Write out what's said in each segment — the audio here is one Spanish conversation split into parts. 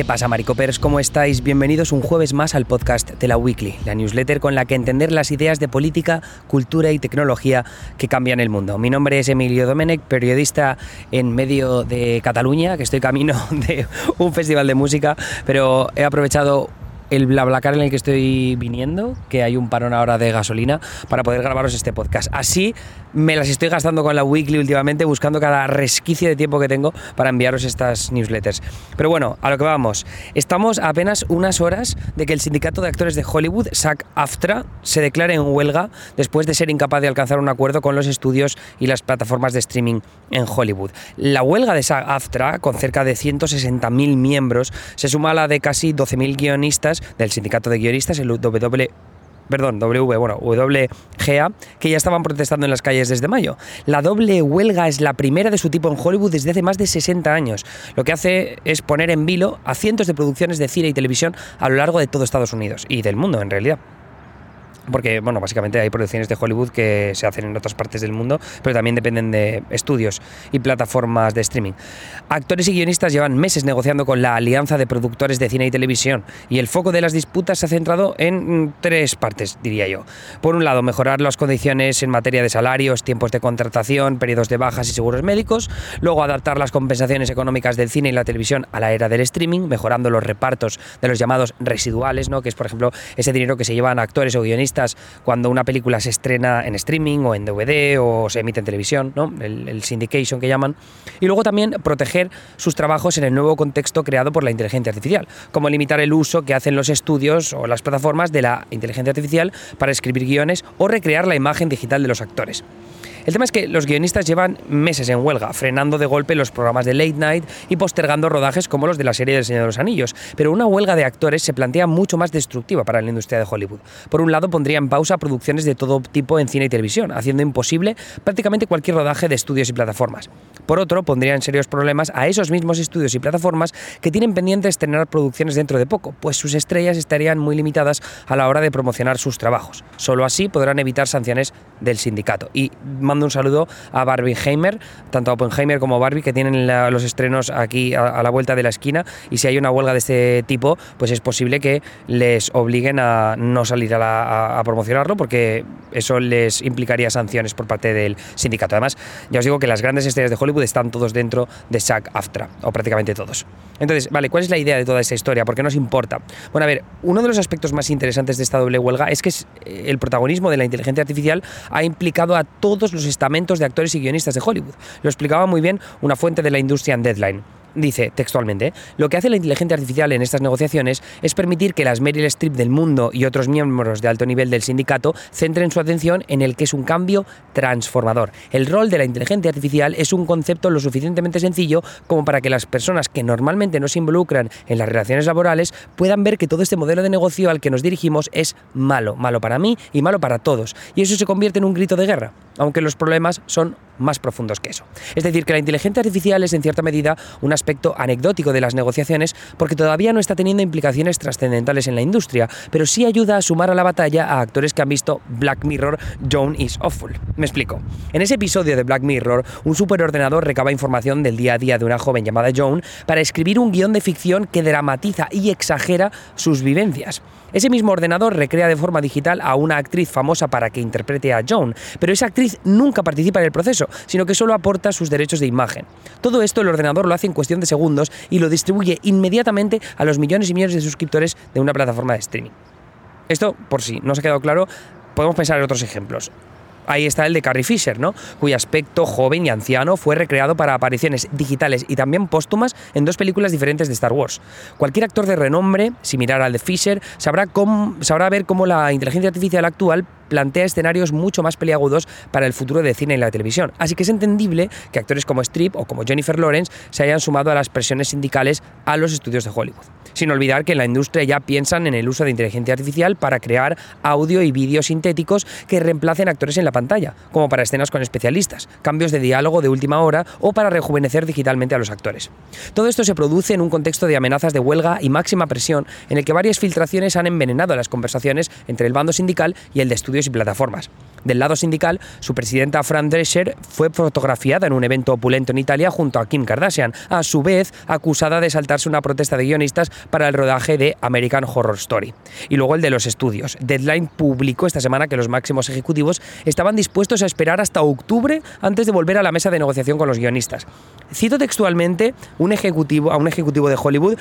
¿Qué pasa, Maricopers? ¿Cómo estáis? Bienvenidos un jueves más al podcast de la Weekly, la newsletter con la que entender las ideas de política, cultura y tecnología que cambian el mundo. Mi nombre es Emilio Domenech, periodista en medio de Cataluña, que estoy camino de un festival de música, pero he aprovechado el BlaBlaCar en el que estoy viniendo, que hay un parón ahora de gasolina, para poder grabaros este podcast. Así me las estoy gastando con la Weekly últimamente, buscando cada resquicio de tiempo que tengo para enviaros estas newsletters. Pero bueno, a lo que vamos. Estamos apenas unas horas de que el sindicato de actores de Hollywood, SAG-AFTRA, se declare en huelga después de ser incapaz de alcanzar un acuerdo con los estudios y las plataformas de streaming en Hollywood. La huelga de SAG-AFTRA, con cerca de 160.000 miembros, se suma a la de casi 12.000 guionistas del sindicato de guionistas, el W perdón, W, bueno, WGA, que ya estaban protestando en las calles desde mayo. La doble huelga es la primera de su tipo en Hollywood desde hace más de 60 años. Lo que hace es poner en vilo a cientos de producciones de cine y televisión a lo largo de todo Estados Unidos y del mundo en realidad porque bueno, básicamente hay producciones de Hollywood que se hacen en otras partes del mundo, pero también dependen de estudios y plataformas de streaming. Actores y guionistas llevan meses negociando con la Alianza de Productores de Cine y Televisión y el foco de las disputas se ha centrado en mm, tres partes, diría yo. Por un lado, mejorar las condiciones en materia de salarios, tiempos de contratación, periodos de bajas y seguros médicos, luego adaptar las compensaciones económicas del cine y la televisión a la era del streaming, mejorando los repartos de los llamados residuales, ¿no? que es por ejemplo ese dinero que se llevan actores o guionistas cuando una película se estrena en streaming o en DVD o se emite en televisión, el, syndication que llaman. Y luego también proteger sus trabajos en el nuevo contexto creado por la inteligencia artificial, como limitar el uso que hacen los estudios o las plataformas de la inteligencia artificial para escribir guiones o recrear la imagen digital de los actores. El tema es que los guionistas llevan meses en huelga, frenando de golpe los programas de late night y postergando rodajes como los de la serie del Señor de los Anillos. Pero una huelga de actores se plantea mucho más destructiva para la industria de Hollywood. Por un lado, pondría en pausa producciones de todo tipo en cine y televisión, haciendo imposible prácticamente cualquier rodaje de estudios y plataformas. Por otro, pondría en serios problemas a esos mismos estudios y plataformas que tienen pendientes tener producciones dentro de poco, pues sus estrellas estarían muy limitadas a la hora de promocionar sus trabajos. Solo así podrán evitar sanciones del sindicato. Y mando un saludo a Barbie Heimer, tanto a Oppenheimer como Barbie, que tienen los estrenos aquí a, la vuelta de la esquina. Y si hay una huelga de este tipo, pues es posible que les obliguen a no salir a, promocionarlo, porque eso les implicaría sanciones por parte del sindicato. Además, ya os digo que las grandes estrellas de Hollywood están todos dentro de SAG-AFTRA, o prácticamente todos. Entonces, vale, ¿cuál es la idea de toda esta historia? ¿Por qué nos importa? Bueno, a ver, uno de los aspectos más interesantes de esta doble huelga es que el protagonismo de la inteligencia artificial ha implicado a todos los estamentos de actores y guionistas de Hollywood. Lo explicaba muy bien una fuente de la industria en Deadline. Dice textualmente, lo que hace la inteligencia artificial en estas negociaciones es permitir que las Meryl Streep del mundo y otros miembros de alto nivel del sindicato centren su atención en el que es un cambio transformador. El rol de la inteligencia artificial es un concepto lo suficientemente sencillo como para que las personas que normalmente no se involucran en las relaciones laborales puedan ver que todo este modelo de negocio al que nos dirigimos es malo, malo para mí y malo para todos. Y eso se convierte en un grito de guerra, aunque los problemas son más profundos que eso. Es decir, que la inteligencia artificial es en cierta medida un aspecto anecdótico de las negociaciones porque todavía no está teniendo implicaciones trascendentales en la industria, pero sí ayuda a sumar a la batalla a actores que han visto Black Mirror, Joan is Awful. Me explico. En ese episodio de Black Mirror, un superordenador recaba información del día a día de una joven llamada Joan para escribir un guion de ficción que dramatiza y exagera sus vivencias. Ese mismo ordenador recrea de forma digital a una actriz famosa para que interprete a Joan, pero esa actriz nunca participa en el proceso, sino que solo aporta sus derechos de imagen. Todo esto el ordenador lo hace en cuestión de segundos y lo distribuye inmediatamente a los millones y millones de suscriptores de una plataforma de streaming. Esto, por si no se ha quedado claro, podemos pensar en otros ejemplos. Ahí está el de Carrie Fisher, ¿no? cuyo aspecto joven y anciano fue recreado para apariciones digitales y también póstumas en dos películas diferentes de Star Wars. Cualquier actor de renombre, si mirar al de Fisher, sabrá, cómo, sabrá ver cómo la inteligencia artificial actual plantea escenarios mucho más peliagudos para el futuro de cine y la televisión. Así que es entendible que actores como Strip o como Jennifer Lawrence se hayan sumado a las presiones sindicales a los estudios de Hollywood. Sin olvidar que en la industria ya piensan en el uso de inteligencia artificial para crear audio y vídeos sintéticos que reemplacen actores en la pantalla, como para escenas con especialistas, cambios de diálogo de última hora o para rejuvenecer digitalmente a los actores. Todo esto se produce en un contexto de amenazas de huelga y máxima presión en el que varias filtraciones han envenenado las conversaciones entre el bando sindical y el de estudios y plataformas. Del lado sindical, su presidenta Fran Drescher fue fotografiada en un evento opulento en Italia junto a Kim Kardashian, a su vez acusada de saltarse una protesta de guionistas para el rodaje de American Horror Story. Y luego el de los estudios. Deadline publicó esta semana que los máximos ejecutivos estaban dispuestos a esperar hasta octubre antes de volver a la mesa de negociación con los guionistas. Cito textualmente un ejecutivo, a un ejecutivo de Hollywood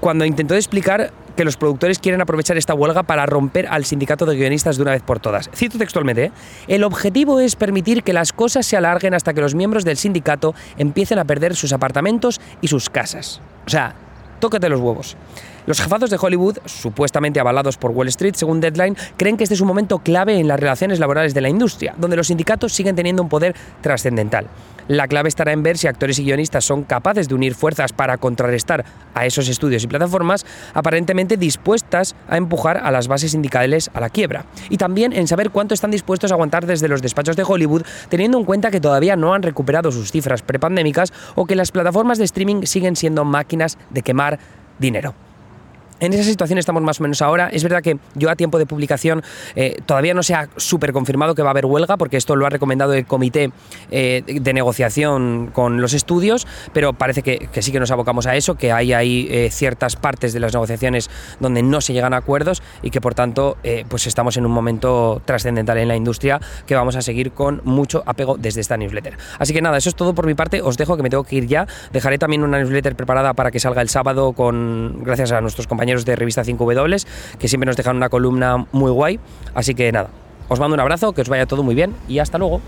cuando intentó explicar que los productores quieren aprovechar esta huelga para romper al sindicato de guionistas de una vez por todas. Cito textualmente, ¿eh? el objetivo es permitir que las cosas se alarguen hasta que los miembros del sindicato empiecen a perder sus apartamentos y sus casas. O sea, tócate los huevos. Los jefados de Hollywood, supuestamente avalados por Wall Street, según Deadline, creen que este es un momento clave en las relaciones laborales de la industria, donde los sindicatos siguen teniendo un poder trascendental. La clave estará en ver si actores y guionistas son capaces de unir fuerzas para contrarrestar a esos estudios y plataformas aparentemente dispuestas a empujar a las bases sindicales a la quiebra. Y también en saber cuánto están dispuestos a aguantar desde los despachos de Hollywood, teniendo en cuenta que todavía no han recuperado sus cifras prepandémicas o que las plataformas de streaming siguen siendo máquinas de quemar dinero. En esa situación estamos más o menos ahora. Es verdad que yo a tiempo de publicación eh, todavía no se ha súper confirmado que va a haber huelga, porque esto lo ha recomendado el comité eh, de negociación con los estudios, pero parece que, sí que nos abocamos a eso, que hay ahí eh, ciertas partes de las negociaciones donde no se llegan a acuerdos y que por tanto pues estamos en un momento trascendental en la industria que vamos a seguir con mucho apego desde esta newsletter. Así que nada, eso es todo por mi parte. Os dejo que me tengo que ir ya. Dejaré también una newsletter preparada para que salga el sábado con gracias a nuestros de Revista 5W, que siempre nos dejan una columna muy guay. Así que nada, os mando un abrazo, que os vaya todo muy bien y hasta luego.